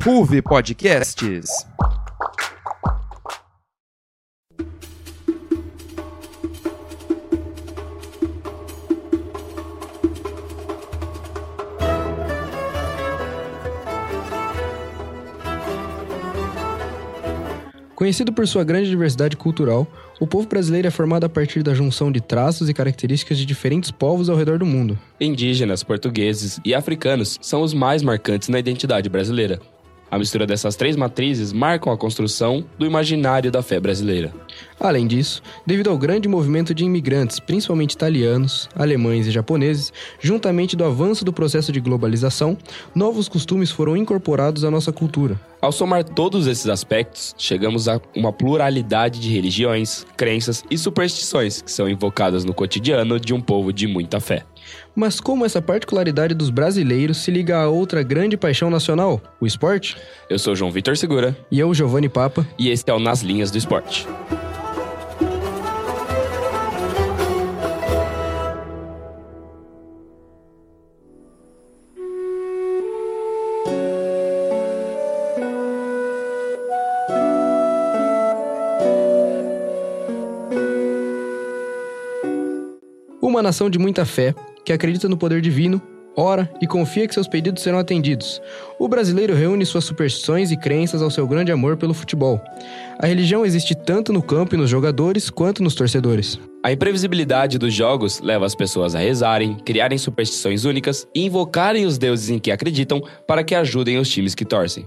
PUV Podcasts. Conhecido por sua grande diversidade cultural, o povo brasileiro é formado a partir da junção de traços e características de diferentes povos ao redor do mundo. Indígenas, portugueses e africanos são os mais marcantes na identidade brasileira. A mistura dessas três matrizes marcam a construção do imaginário da fé brasileira. Além disso, devido ao grande movimento de imigrantes, principalmente italianos, alemães e japoneses, juntamente do avanço do processo de globalização, novos costumes foram incorporados à nossa cultura. Ao somar todos esses aspectos, chegamos a uma pluralidade de religiões, crenças e superstições que são invocadas no cotidiano de um povo de muita fé. Mas como essa particularidade dos brasileiros se liga a outra grande paixão nacional, o esporte? Eu sou João Vitor Segura. E eu, Giovanni Papa. E esse é o Nas Linhas do Esporte. Uma nação de muita fé, que acredita no poder divino, ora e confia que seus pedidos serão atendidos. O brasileiro reúne suas superstições e crenças ao seu grande amor pelo futebol. A religião existe tanto no campo e nos jogadores quanto nos torcedores. A imprevisibilidade dos jogos leva as pessoas a rezarem, criarem superstições únicas e invocarem os deuses em que acreditam para que ajudem os times que torcem.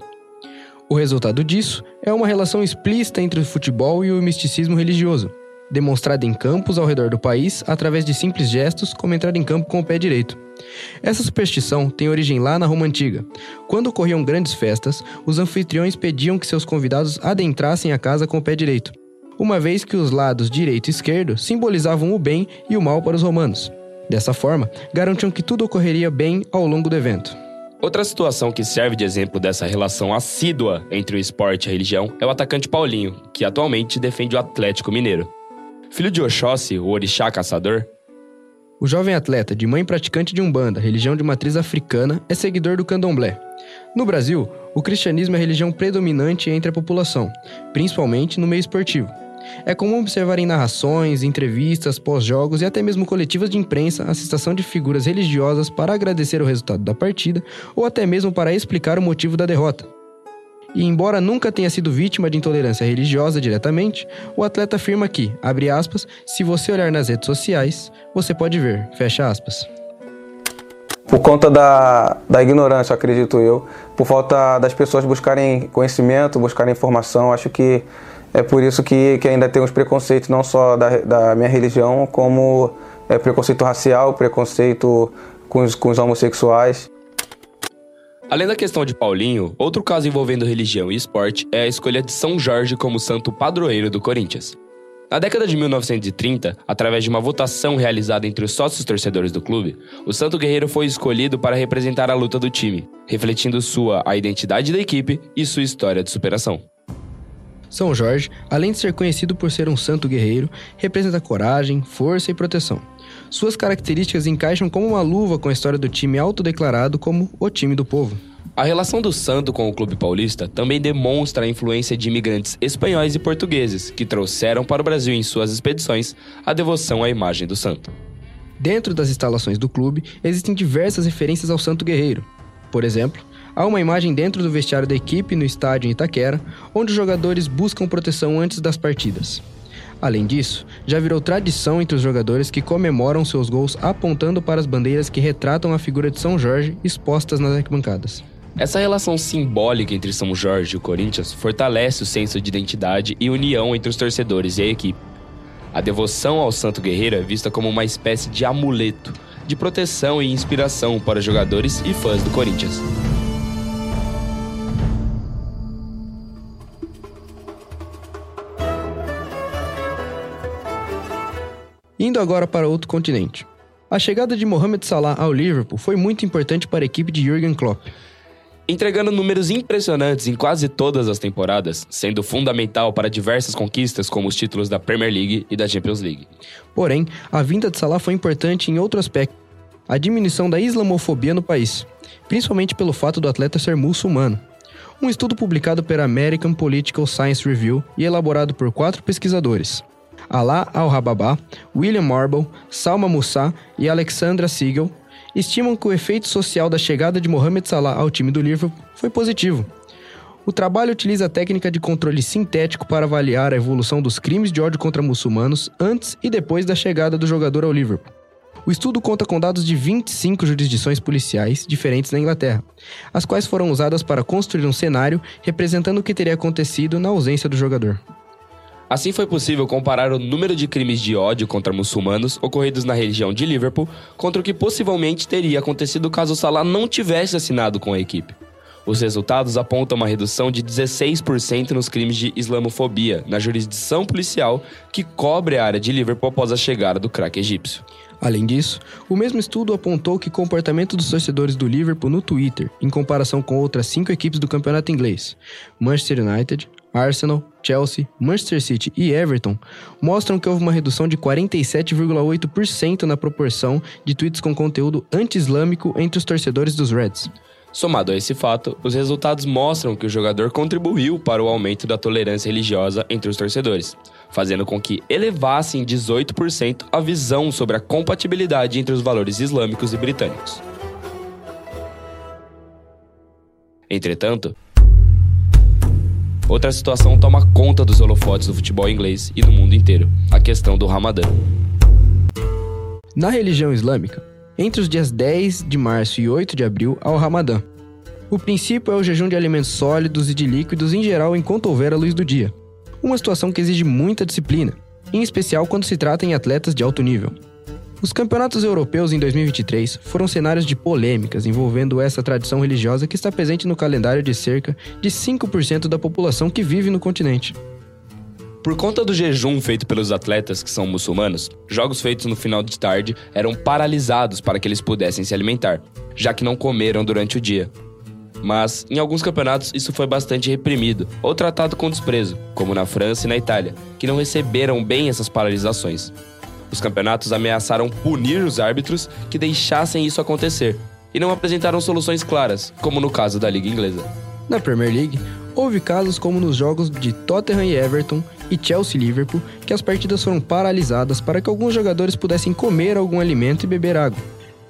O resultado disso é uma relação explícita entre o futebol e o misticismo religioso demonstrada em campos ao redor do país através de simples gestos, como entrar em campo com o pé direito. Essa superstição tem origem lá na Roma Antiga. Quando ocorriam grandes festas, os anfitriões pediam que seus convidados adentrassem a casa com o pé direito, uma vez que os lados direito e esquerdo simbolizavam o bem e o mal para os romanos. Dessa forma, garantiam que tudo ocorreria bem ao longo do evento. Outra situação que serve de exemplo dessa relação assídua entre o esporte e a religião é o atacante Paulinho, que atualmente defende o Atlético Mineiro. Filho de Oxóssi, o orixá caçador, o jovem atleta, de mãe praticante de Umbanda, religião de matriz africana, é seguidor do candomblé. No Brasil, o cristianismo é a religião predominante entre a população, principalmente no meio esportivo. É comum observar em narrações, entrevistas, pós-jogos e até mesmo coletivas de imprensa a citação de figuras religiosas para agradecer o resultado da partida ou até mesmo para explicar o motivo da derrota. E embora nunca tenha sido vítima de intolerância religiosa diretamente, o atleta afirma que, abre aspas, se você olhar nas redes sociais, você pode ver, fecha aspas. Por conta da, da ignorância, acredito eu, por falta das pessoas buscarem conhecimento, buscarem informação, acho que é por isso que, que ainda tem os preconceitos, não só da, da minha religião, como é, preconceito racial, preconceito com os, com os homossexuais. Além da questão de Paulinho, outro caso envolvendo religião e esporte é a escolha de São Jorge como santo padroeiro do Corinthians. Na década de 1930, através de uma votação realizada entre os sócios torcedores do clube, o Santo Guerreiro foi escolhido para representar a luta do time, refletindo sua a identidade da equipe e sua história de superação. São Jorge, além de ser conhecido por ser um santo guerreiro, representa coragem, força e proteção. Suas características encaixam como uma luva com a história do time autodeclarado como o time do povo. A relação do santo com o clube paulista também demonstra a influência de imigrantes espanhóis e portugueses que trouxeram para o Brasil em suas expedições a devoção à imagem do santo. Dentro das instalações do clube existem diversas referências ao santo guerreiro. Por exemplo, há uma imagem dentro do vestiário da equipe no estádio em Itaquera, onde os jogadores buscam proteção antes das partidas. Além disso, já virou tradição entre os jogadores que comemoram seus gols apontando para as bandeiras que retratam a figura de São Jorge expostas nas arquibancadas. Essa relação simbólica entre São Jorge e o Corinthians fortalece o senso de identidade e união entre os torcedores e a equipe. A devoção ao Santo Guerreiro é vista como uma espécie de amuleto, de proteção e inspiração para jogadores e fãs do Corinthians. Indo agora para outro continente. A chegada de Mohamed Salah ao Liverpool foi muito importante para a equipe de Jurgen Klopp. Entregando números impressionantes em quase todas as temporadas, sendo fundamental para diversas conquistas como os títulos da Premier League e da Champions League. Porém, a vinda de Salah foi importante em outro aspecto. a diminuição da islamofobia no país, principalmente pelo fato do atleta ser muçulmano. Um estudo publicado pela American Political Science Review e elaborado por quatro pesquisadores. Alá Al-Rababá, William Marble, Salma Moussa e Alexandra Siegel estimam que o efeito social da chegada de Mohamed Salah ao time do Liverpool foi positivo. O trabalho utiliza a técnica de controle sintético para avaliar a evolução dos crimes de ódio contra muçulmanos antes e depois da chegada do jogador ao Liverpool. O estudo conta com dados de 25 jurisdições policiais diferentes na Inglaterra, as quais foram usadas para construir um cenário representando o que teria acontecido na ausência do jogador. Assim foi possível comparar o número de crimes de ódio contra muçulmanos ocorridos na região de Liverpool contra o que possivelmente teria acontecido caso Salah não tivesse assinado com a equipe. Os resultados apontam uma redução de 16% nos crimes de islamofobia na jurisdição policial que cobre a área de Liverpool após a chegada do craque egípcio. Além disso, o mesmo estudo apontou que o comportamento dos torcedores do Liverpool no Twitter, em comparação com outras cinco equipes do campeonato inglês, Manchester United, Arsenal, Chelsea, Manchester City e Everton mostram que houve uma redução de 47,8% na proporção de tweets com conteúdo anti-islâmico entre os torcedores dos Reds. Somado a esse fato, os resultados mostram que o jogador contribuiu para o aumento da tolerância religiosa entre os torcedores, fazendo com que elevasse em 18% a visão sobre a compatibilidade entre os valores islâmicos e britânicos. Entretanto, Outra situação toma conta dos holofotes do futebol inglês e do mundo inteiro: a questão do Ramadã. Na religião islâmica, entre os dias 10 de março e 8 de abril há o Ramadã. O princípio é o jejum de alimentos sólidos e de líquidos em geral enquanto houver a luz do dia. Uma situação que exige muita disciplina, em especial quando se trata em atletas de alto nível. Os campeonatos europeus em 2023 foram cenários de polêmicas envolvendo essa tradição religiosa que está presente no calendário de cerca de 5% da população que vive no continente. Por conta do jejum feito pelos atletas que são muçulmanos, jogos feitos no final de tarde eram paralisados para que eles pudessem se alimentar, já que não comeram durante o dia. Mas, em alguns campeonatos, isso foi bastante reprimido ou tratado com desprezo, como na França e na Itália, que não receberam bem essas paralisações. Os campeonatos ameaçaram punir os árbitros que deixassem isso acontecer e não apresentaram soluções claras, como no caso da Liga Inglesa. Na Premier League, houve casos como nos jogos de Tottenham e Everton e Chelsea e Liverpool, que as partidas foram paralisadas para que alguns jogadores pudessem comer algum alimento e beber água.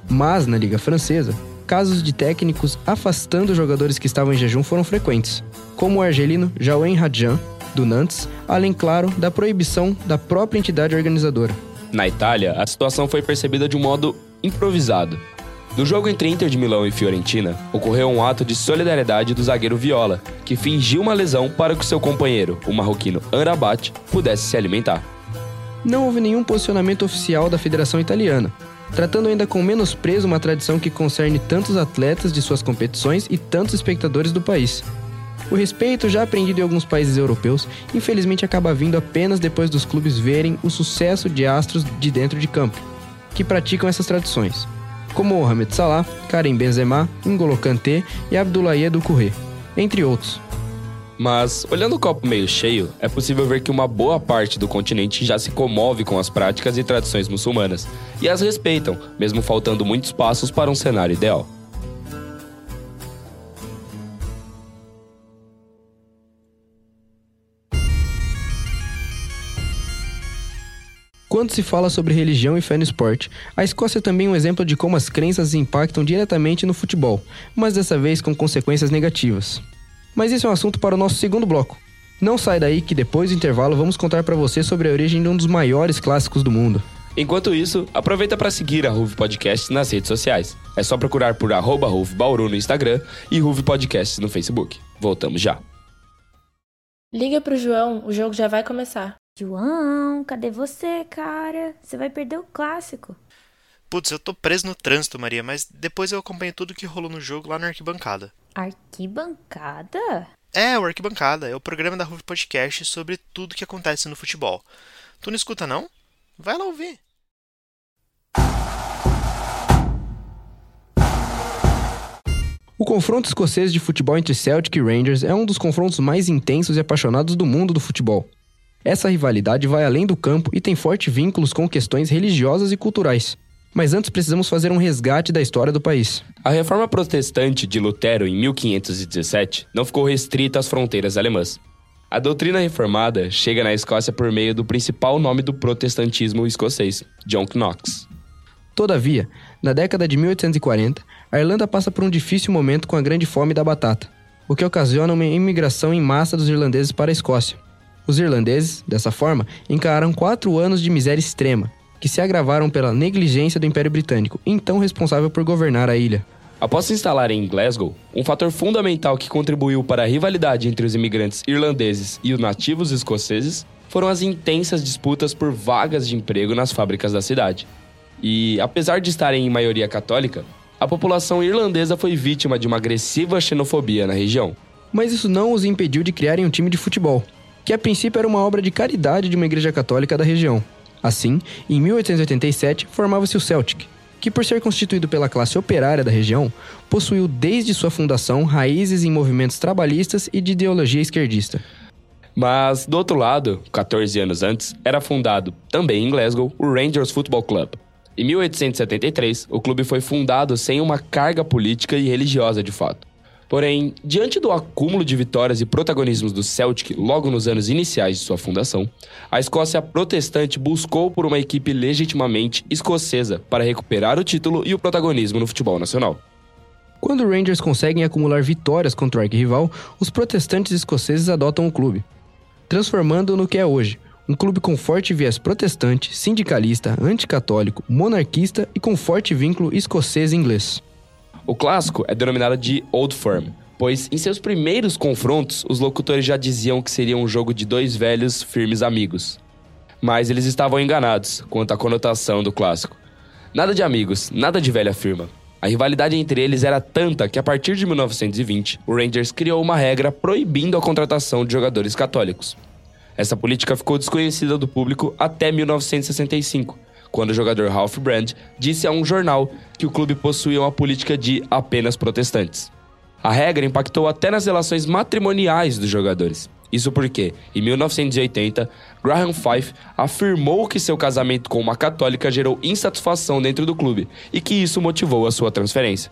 Mas na Liga Francesa, casos de técnicos afastando jogadores que estavam em jejum foram frequentes, como o argelino Jaouen Radjan, do Nantes, além, claro, da proibição da própria entidade organizadora. Na Itália, a situação foi percebida de um modo improvisado. No jogo entre Inter de Milão e Fiorentina, ocorreu um ato de solidariedade do zagueiro Viola, que fingiu uma lesão para que seu companheiro, o marroquino Anrabat, pudesse se alimentar. Não houve nenhum posicionamento oficial da Federação Italiana, tratando ainda com menosprezo uma tradição que concerne tantos atletas de suas competições e tantos espectadores do país. O respeito, já aprendido em alguns países europeus, infelizmente acaba vindo apenas depois dos clubes verem o sucesso de astros de dentro de campo, que praticam essas tradições, como Mohamed Salah, Karim Benzema, N'Golo Kanté e Abdoulaye Doucouré, entre outros. Mas, olhando o copo meio cheio, é possível ver que uma boa parte do continente já se comove com as práticas e tradições muçulmanas e as respeitam, mesmo faltando muitos passos para um cenário ideal. Quando se fala sobre religião e fé no esporte, a Escócia é também um exemplo de como as crenças impactam diretamente no futebol, mas dessa vez com consequências negativas. Mas isso é um assunto para o nosso segundo bloco. Não sai daí que depois do intervalo vamos contar para você sobre a origem de um dos maiores clássicos do mundo. Enquanto isso, aproveita para seguir a Ruve Podcast nas redes sociais. É só procurar por arroba Ruve Bauru no Instagram e Ruve Podcast no Facebook. Voltamos já. Liga pro João, o jogo já vai começar. João, cadê você, cara? Você vai perder o clássico. Putz, eu tô preso no trânsito, Maria, mas depois eu acompanho tudo que rolou no jogo lá na arquibancada. Arquibancada? É, o Arquibancada é o programa da Ruve Podcast sobre tudo que acontece no futebol. Tu não escuta, não? Vai lá ouvir. O confronto escocês de futebol entre Celtic e Rangers é um dos confrontos mais intensos e apaixonados do mundo do futebol. Essa rivalidade vai além do campo e tem fortes vínculos com questões religiosas e culturais. Mas antes precisamos fazer um resgate da história do país. A reforma protestante de Lutero em 1517 não ficou restrita às fronteiras alemãs. A doutrina reformada chega na Escócia por meio do principal nome do protestantismo escocês, John Knox. Todavia, na década de 1840, a Irlanda passa por um difícil momento com a grande fome da batata, o que ocasiona uma imigração em massa dos irlandeses para a Escócia. Os irlandeses, dessa forma, encararam quatro anos de miséria extrema, que se agravaram pela negligência do Império Britânico, então responsável por governar a ilha. Após se instalar em Glasgow, um fator fundamental que contribuiu para a rivalidade entre os imigrantes irlandeses e os nativos escoceses foram as intensas disputas por vagas de emprego nas fábricas da cidade. E, apesar de estarem em maioria católica, a população irlandesa foi vítima de uma agressiva xenofobia na região. Mas isso não os impediu de criarem um time de futebol, que a princípio era uma obra de caridade de uma igreja católica da região. Assim, em 1887, formava-se o Celtic, que por ser constituído pela classe operária da região, possuiu desde sua fundação raízes em movimentos trabalhistas e de ideologia esquerdista. Mas, do outro lado, 14 anos antes, era fundado, também em Glasgow, o Rangers Football Club. Em 1873, o clube foi fundado sem uma carga política e religiosa de fato. Porém, diante do acúmulo de vitórias e protagonismos do Celtic logo nos anos iniciais de sua fundação, a Escócia protestante buscou por uma equipe legitimamente escocesa para recuperar o título e o protagonismo no futebol nacional. Quando os Rangers conseguem acumular vitórias contra o arquirrival, os protestantes escoceses adotam o clube, transformando-o no que é hoje, um clube com forte viés protestante, sindicalista, anticatólico, monarquista e com forte vínculo escocês-inglês. O clássico é denominado de Old Firm, pois em seus primeiros confrontos os locutores já diziam que seria um jogo de dois velhos firmes amigos. Mas eles estavam enganados quanto à conotação do clássico. Nada de amigos, nada de velha firma. A rivalidade entre eles era tanta que a partir de 1920, o Rangers criou uma regra proibindo a contratação de jogadores católicos. Essa política ficou desconhecida do público até 1965, quando o jogador Ralph Brand disse a um jornal que o clube possuía uma política de apenas protestantes. A regra impactou até nas relações matrimoniais dos jogadores. Isso porque, em 1980, Graham Fife afirmou que seu casamento com uma católica gerou insatisfação dentro do clube e que isso motivou a sua transferência.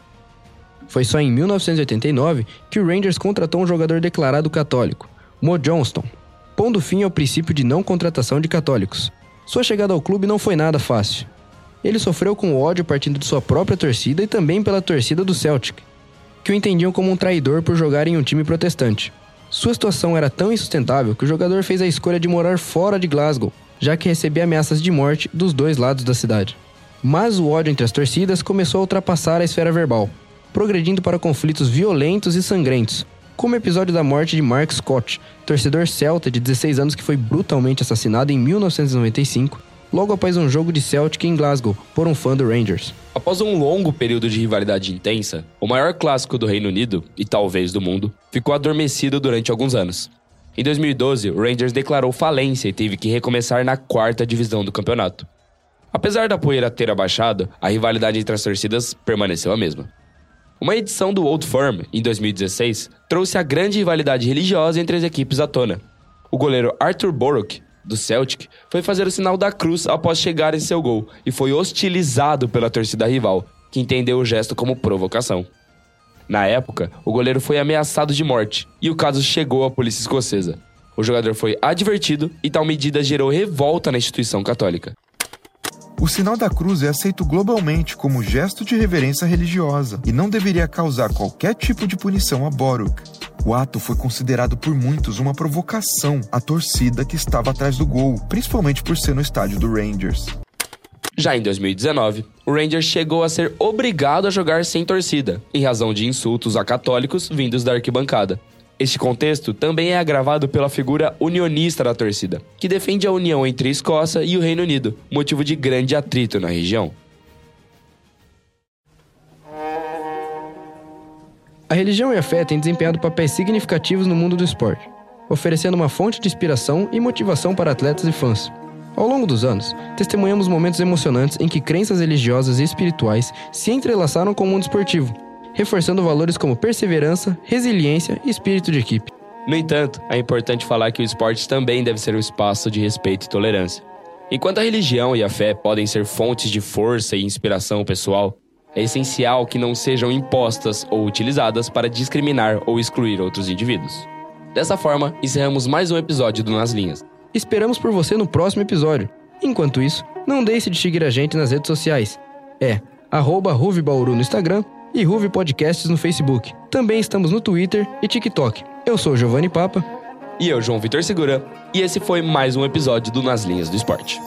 Foi só em 1989 que o Rangers contratou um jogador declarado católico, Mo Johnston, pondo fim ao princípio de não contratação de católicos. Sua chegada ao clube não foi nada fácil. Ele sofreu com ódio partindo de sua própria torcida e também pela torcida do Celtic, que o entendiam como um traidor por jogar em um time protestante. Sua situação era tão insustentável que o jogador fez a escolha de morar fora de Glasgow, já que recebia ameaças de morte dos dois lados da cidade. Mas o ódio entre as torcidas começou a ultrapassar a esfera verbal, progredindo para conflitos violentos e sangrentos, como o episódio da morte de Mark Scott, torcedor celta de 16 anos que foi brutalmente assassinado em 1995, logo após um jogo de Celtic em Glasgow, por um fã do Rangers. Após um longo período de rivalidade intensa, o maior clássico do Reino Unido, e talvez do mundo, ficou adormecido durante alguns anos. Em 2012, o Rangers declarou falência e teve que recomeçar na quarta divisão do campeonato. Apesar da poeira ter abaixado, a rivalidade entre as torcidas permaneceu a mesma. Uma edição do Old Firm, em 2016, trouxe a grande rivalidade religiosa entre as equipes à tona. O goleiro Arthur Borrock, do Celtic, foi fazer o sinal da cruz após chegar em seu gol e foi hostilizado pela torcida rival, que entendeu o gesto como provocação. Na época, o goleiro foi ameaçado de morte e o caso chegou à polícia escocesa. O jogador foi advertido e tal medida gerou revolta na instituição católica. O sinal da cruz é aceito globalmente como gesto de reverência religiosa e não deveria causar qualquer tipo de punição a Boruk. O ato foi considerado por muitos uma provocação à torcida que estava atrás do gol, principalmente por ser no estádio do Rangers. Já em 2019, o Rangers chegou a ser obrigado a jogar sem torcida, em razão de insultos a católicos vindos da arquibancada. Este contexto também é agravado pela figura unionista da torcida, que defende a união entre a Escócia e o Reino Unido, motivo de grande atrito na região. A religião e a fé têm desempenhado papéis significativos no mundo do esporte, oferecendo uma fonte de inspiração e motivação para atletas e fãs. Ao longo dos anos, testemunhamos momentos emocionantes em que crenças religiosas e espirituais se entrelaçaram com o mundo esportivo, reforçando valores como perseverança, resiliência e espírito de equipe. No entanto, é importante falar que o esporte também deve ser um espaço de respeito e tolerância. Enquanto a religião e a fé podem ser fontes de força e inspiração pessoal, é essencial que não sejam impostas ou utilizadas para discriminar ou excluir outros indivíduos. Dessa forma, encerramos mais um episódio do Nas Linhas. Esperamos por você no próximo episódio. Enquanto isso, não deixe de seguir a gente nas redes sociais. É arroba Ruve Bauru no Instagram e Ruve Podcasts no Facebook. Também estamos no Twitter e TikTok. Eu sou Giovanni Papa. E eu, João Vitor Segura, e esse foi mais um episódio do Nas Linhas do Esporte.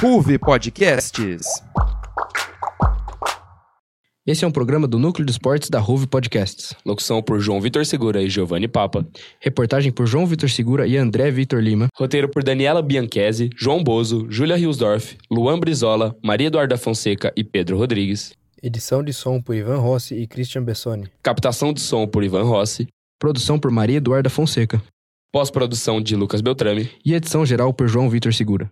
Ruve Podcasts. Esse é um programa do Núcleo de Esportes da Ruve Podcasts. Locução por João Vitor Segura e Giovanni Papa. Reportagem por João Vitor Segura e André Vitor Lima. Roteiro por Daniela Bianchese, João Bozo, Júlia Hilsdorf, Luan Brizola, Maria Eduarda Fonseca e Pedro Rodrigues. Edição de som por Ivan Rossi e Christian Bessoni. Captação de som por Ivan Rossi. Produção por Maria Eduarda Fonseca. Pós-produção de Lucas Beltrame. E edição geral por João Vitor Segura.